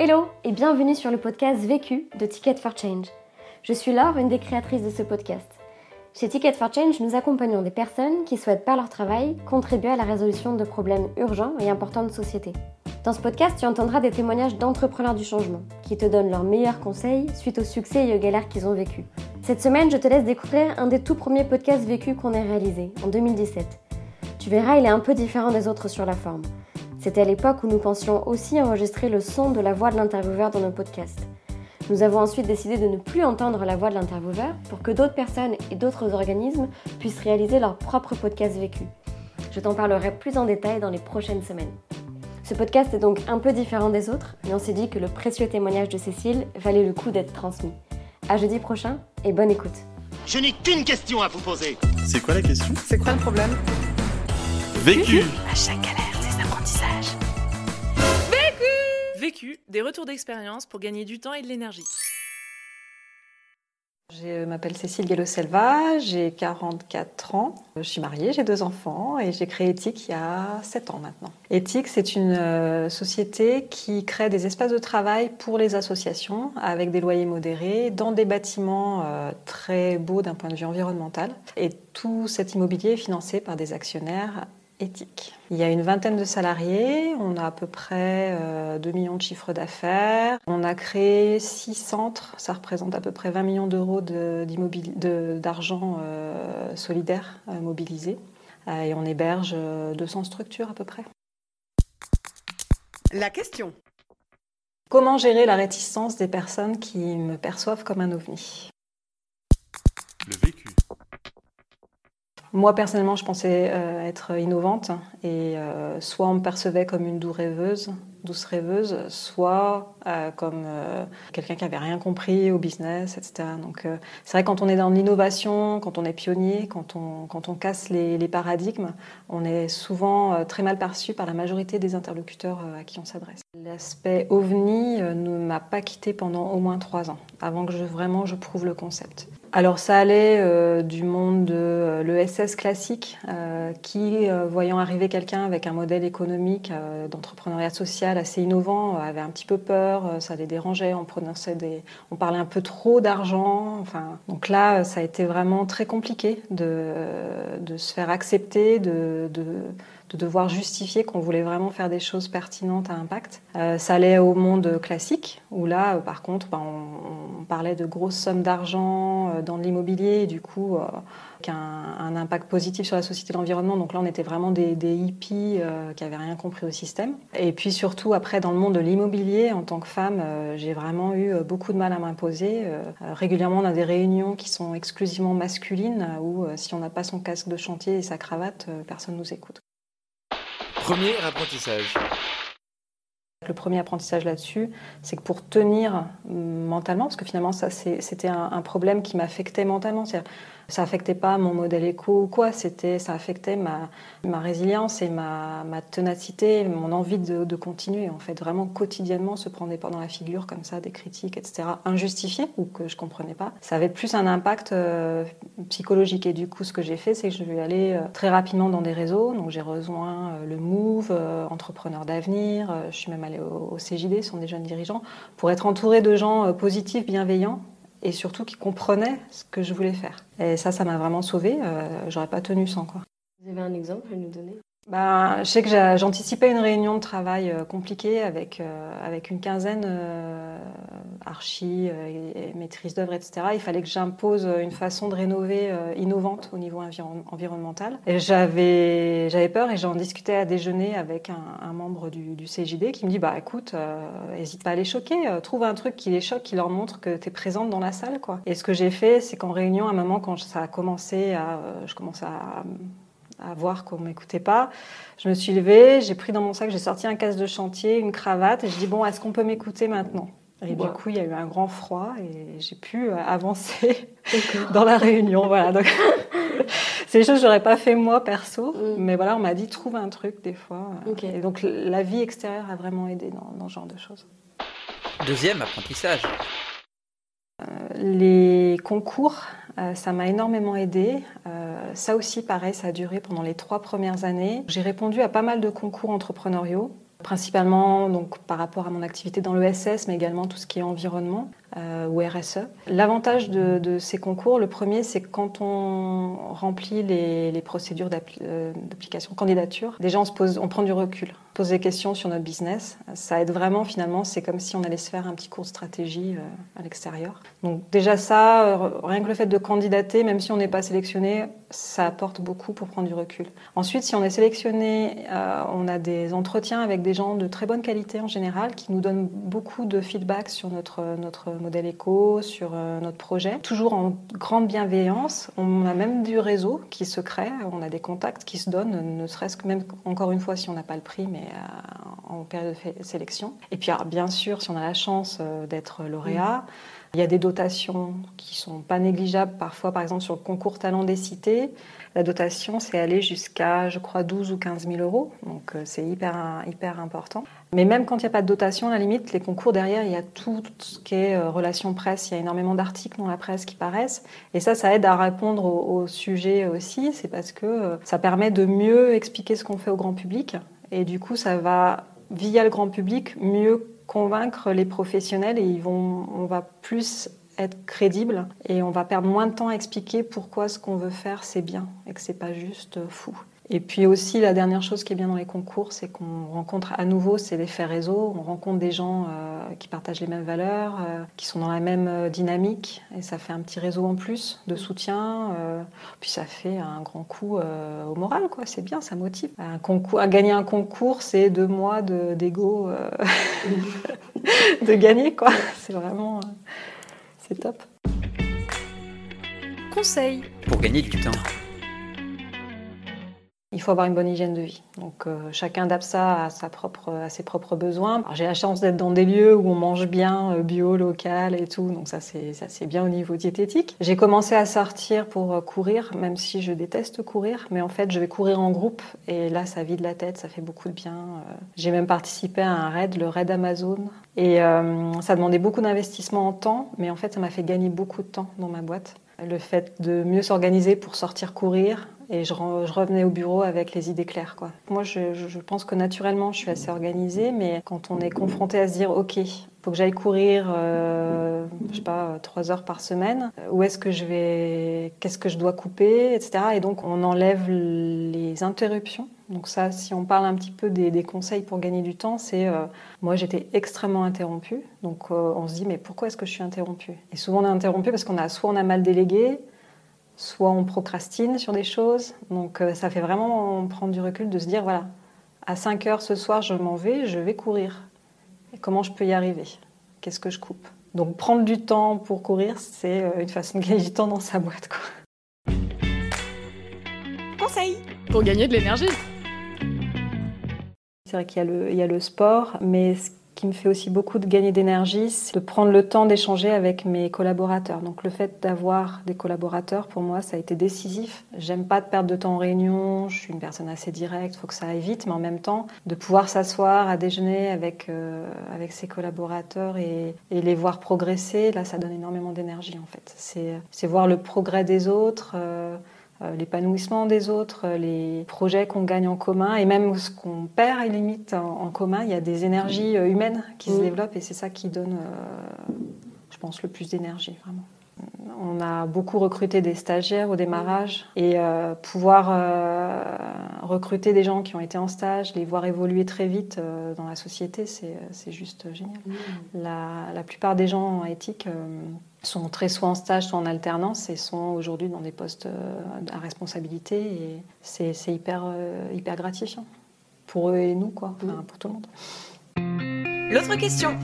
Hello et bienvenue sur le podcast Vécu de Ticket for Change. Je suis Laure, une des créatrices de ce podcast. Chez Ticket for Change, nous accompagnons des personnes qui souhaitent par leur travail contribuer à la résolution de problèmes urgents et importants de société. Dans ce podcast, tu entendras des témoignages d'entrepreneurs du changement qui te donnent leurs meilleurs conseils suite au succès et aux galères qu'ils ont vécues. Cette semaine, je te laisse découvrir un des tout premiers podcasts vécus qu'on ait réalisé, en 2017. Tu verras, il est un peu différent des autres sur la forme. C'était à l'époque où nous pensions aussi enregistrer le son de la voix de l'intervieweur dans nos podcasts. Nous avons ensuite décidé de ne plus entendre la voix de l'intervieweur pour que d'autres personnes et d'autres organismes puissent réaliser leur propre podcast vécu. Je t'en parlerai plus en détail dans les prochaines semaines. Ce podcast est donc un peu différent des autres, mais on s'est dit que le précieux témoignage de Cécile valait le coup d'être transmis. À jeudi prochain et bonne écoute. Je n'ai qu'une question à vous poser. C'est quoi la question? C'est quoi le problème? Vécu À chaque galère, Des retours d'expérience pour gagner du temps et de l'énergie. Je m'appelle Cécile Gallo-Selva, j'ai 44 ans, je suis mariée, j'ai deux enfants et j'ai créé Ethic il y a 7 ans maintenant. Ethic, c'est une euh, société qui crée des espaces de travail pour les associations avec des loyers modérés dans des bâtiments euh, très beaux d'un point de vue environnemental. Et tout cet immobilier est financé par des actionnaires éthique. Il y a une vingtaine de salariés, on a à peu près euh, 2 millions de chiffres d'affaires. On a créé 6 centres, ça représente à peu près 20 millions d'euros de- d'immobil- de- d'argent euh, solidaire euh, mobilisé. Euh, et on héberge euh, 200 structures à peu près. La question. Comment gérer la réticence des personnes qui me perçoivent comme un ovni? Le vécu. Moi, personnellement, je pensais euh, être innovante et euh, soit on me percevait comme une douce rêveuse, douce rêveuse, soit euh, comme quelqu'un qui avait rien compris au business, etc. Donc, c'est vrai quand on est dans l'innovation, quand on est pionnier, quand on, quand on casse les, paradigmes, on est souvent très mal perçu par la majorité des interlocuteurs à qui on s'adresse. L'aspect ovni ne m'a pas quitté pendant au moins trois ans, avant que vraiment je prouve le concept. Alors ça allait euh, du monde de euh, l'ESS classique, euh, qui, voyant arriver quelqu'un avec un modèle économique d'entrepreneuriat social assez innovant, avait un petit peu peur, ça les dérangeait, on prononçait des, on parlait un peu trop d'argent. Enfin, donc là, ça a été vraiment très compliqué de, de se faire accepter, de, de de devoir justifier qu'on voulait vraiment faire des choses pertinentes à impact. Ça allait au monde classique, où là, par contre, on, on parlait de grosses sommes d'argent euh, dans l'immobilier, du coup, euh, qu'un un impact positif sur la société et l'environnement. Donc là, on était vraiment des, hippies euh, qui n'avaient rien compris au système. Et puis surtout, après, dans le monde de l'immobilier, en tant que femme, euh, j'ai vraiment eu beaucoup de mal à m'imposer. Régulièrement, on a des réunions qui sont exclusivement masculines, où si on n'a pas son casque de chantier et sa cravate, personne ne nous écoute. Premier apprentissage. Le premier apprentissage là-dessus, c'est que pour tenir mentalement, parce que finalement ça c'était un, problème qui m'affectait mentalement, ça affectait pas mon modèle éco ou quoi, ça affectait ma, résilience et ma, ténacité, mon envie de, continuer en fait, vraiment quotidiennement se prendre des dans la figure comme ça, des critiques, etc. injustifiées ou que je comprenais pas. Ça avait plus un impact euh, psychologique et du coup ce que j'ai fait, c'est que je suis allée euh, très rapidement dans des réseaux, donc j'ai rejoint euh, le Move, euh, Entrepreneurs d'avenir, je suis même allée au, au CJD, ce sont des jeunes dirigeants, pour être entourée de gens euh, positifs, bienveillants et surtout qui comprenaient ce que je voulais faire. Et ça, ça m'a vraiment sauvée. Euh, J'aurais pas tenu sans quoi. Vous avez un exemple à nous donner? Ben, je sais que j'a- j'anticipais une réunion de travail euh, compliquée avec, euh, avec une quinzaine euh, euh, et, maîtrise d'œuvre, etc. Il fallait que j'impose une façon de rénover euh, innovante au niveau environ- environnemental. J'avais peur et j'en discutais à déjeuner avec un, membre du, CJD qui me dit bah écoute, n'hésite pas à les choquer, euh, trouve un truc qui les choque, qui leur montre que tu es présente dans la salle. Quoi. Et ce que j'ai fait, c'est qu'en réunion, à un moment, quand ça a commencé à, euh, je commençais à à voir qu'on m'écoutait pas. Je me suis levée, j'ai pris dans mon sac, j'ai sorti un casque de chantier, une cravate, et je dis bon, est-ce qu'on peut m'écouter maintenant? Et du coup, il y a eu un grand froid et j'ai pu euh, avancer dans la réunion. Voilà, donc c'est des choses que j'aurais pas fait moi perso, Mm. mais voilà, on m'a dit trouve un truc des fois. Et donc la vie extérieure a vraiment aidé dans, dans ce genre de choses. Deuxième apprentissage. Les concours, euh, ça m'a énormément aidé. Euh, ça aussi, pareil, ça a duré pendant les trois premières années. J'ai répondu à pas mal de concours entrepreneuriaux principalement donc, par rapport à mon activité dans l'ESS, mais également tout ce qui est environnement euh, ou RSE. L'avantage de, ces concours, le premier, c'est que quand on remplit les, procédures euh, d'application, candidature, déjà on, se pose, on prend du recul, on pose des questions sur notre business. Ça aide vraiment finalement, c'est comme si on allait se faire un petit cours de stratégie euh, à l'extérieur. Donc déjà ça, euh, rien que le fait de candidater, même si on n'est pas sélectionné, ça apporte beaucoup pour prendre du recul. Ensuite, si on est sélectionné, euh, on a des entretiens avec des gens de très bonne qualité en général qui nous donnent beaucoup de feedback sur notre, notre modèle éco, sur euh, notre projet. Toujours en grande bienveillance. On a même du réseau qui se crée, on a des contacts qui se donnent, ne serait-ce que même encore une fois si on n'a pas le prix, mais euh, en période de sélection. Et puis bien sûr, si on a la chance euh, d'être lauréat, il y a des dotations qui sont pas négligeables parfois, par exemple sur le concours Talent des cités. La dotation, c'est aller jusqu'à, je crois, 12 ou 15 000 euros. Donc euh, c'est hyper, hyper important. Mais même quand il n'y a pas de dotation, à la limite, les concours derrière, il y a tout ce qui est euh, relations presse. Il y a énormément d'articles dans la presse qui paraissent. Et ça, ça aide à répondre au, au sujet aussi. C'est parce que euh, ça permet de mieux expliquer ce qu'on fait au grand public. Et du coup, ça va, via le grand public, mieux convaincre les professionnels et ils vont, on va plus être crédible et on va perdre moins de temps à expliquer pourquoi ce qu'on veut faire c'est bien et que c'est pas juste euh, fou. Et puis aussi la dernière chose qui est bien dans les concours, c'est qu'on rencontre à nouveau, c'est l'effet réseau. On rencontre des gens euh, qui partagent les mêmes valeurs, euh, qui sont dans la même euh, dynamique, et ça fait un petit réseau en plus de soutien. euh, puis ça fait un grand coup euh, au moral, quoi. C'est bien, ça motive. Un concours, à gagner un concours, c'est deux mois de- d'ego euh, de gagner, quoi. C'est vraiment, euh, c'est top. Conseil. Pour gagner du temps. Il faut avoir une bonne hygiène de vie. Donc euh, chacun adapte ça à, sa propre, à ses propres besoins. J'ai la chance d'être dans des lieux où on mange bien, euh, bio, local et tout. Donc ça c'est ça c'est bien au niveau diététique. J'ai commencé à sortir pour euh, courir, même si je déteste courir. Mais en fait je vais courir en groupe et là ça vide la tête, ça fait beaucoup de bien. Euh, J'ai même participé à un raid, le raid Amazon. Et euh, ça demandait beaucoup d'investissement en temps, mais en fait ça m'a fait gagner beaucoup de temps dans ma boîte. Le fait de mieux s'organiser pour sortir courir, et je, revenais au bureau avec les idées claires. Quoi. Moi, je pense que naturellement, je suis assez organisée, mais quand on est confronté à se dire, OK, faut que j'aille courir, euh, je sais pas, trois heures par semaine, où est-ce que je vais, qu'est-ce que je dois couper, etc. Et donc, on enlève les interruptions. Donc ça, si on parle un petit peu des, conseils pour gagner du temps, c'est euh, moi j'étais extrêmement interrompue, donc euh, on se dit mais pourquoi est-ce que je suis interrompue? Et souvent on est interrompu parce qu'on a soit on a mal délégué, soit on procrastine sur des choses. Donc euh, ça fait vraiment prendre du recul de se dire voilà, à 5 heures ce soir je m'en vais, je vais courir. Et comment je peux y arriver? Qu'est-ce que je coupe? Donc prendre du temps pour courir, c'est euh, une façon de gagner du temps dans sa boîte. Quoi. Conseil. Pour gagner de l'énergie. C'est vrai qu'il y, a le- il y a le sport, mais ce qui me fait aussi beaucoup de gagner d'énergie, c'est de prendre le temps d'échanger avec mes collaborateurs. Donc le fait d'avoir des collaborateurs, pour moi, ça a été décisif. J'aime pas de perdre de temps en réunion, je suis une personne assez directe, il faut que ça aille vite, mais en même temps, de pouvoir s'asseoir à déjeuner avec, euh, avec ses collaborateurs et, les voir progresser, là, ça donne énormément d'énergie en fait. C'est voir le progrès des autres. euh, l'épanouissement des autres, euh, les projets qu'on gagne en commun et même ce qu'on perd et limite en, en commun, il y a des énergies euh, humaines qui se Mm. développent et c'est ça qui donne, euh, je pense, le plus d'énergie vraiment. On a beaucoup recruté des stagiaires au démarrage et euh, pouvoir euh, recruter des gens qui ont été en stage, les voir évoluer très vite euh, dans la société, c'est c'est juste génial. La, la plupart des gens en éthique euh, sont très soit en stage, soit en alternance et sont aujourd'hui dans des postes euh, à responsabilité et c'est c'est hyper, euh, hyper gratifiant pour eux et nous, quoi, Enfin, pour tout le monde. L'autre question.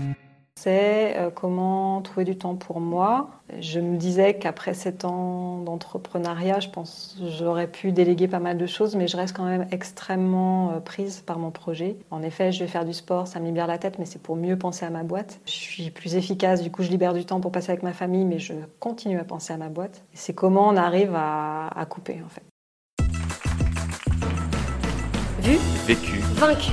C'est euh, comment trouver du temps pour moi. Je me disais qu'après sept ans d'entrepreneuriat, je pense que j'aurais pu déléguer pas mal de choses, mais je reste quand même extrêmement euh, prise par mon projet. En effet, je vais faire du sport, ça me libère la tête, mais c'est pour mieux penser à ma boîte. Je suis plus efficace, du coup je libère du temps pour passer avec ma famille, mais je continue à penser à ma boîte. Et C'est comment on arrive à, à couper en fait. Vu, Vécu. vaincu.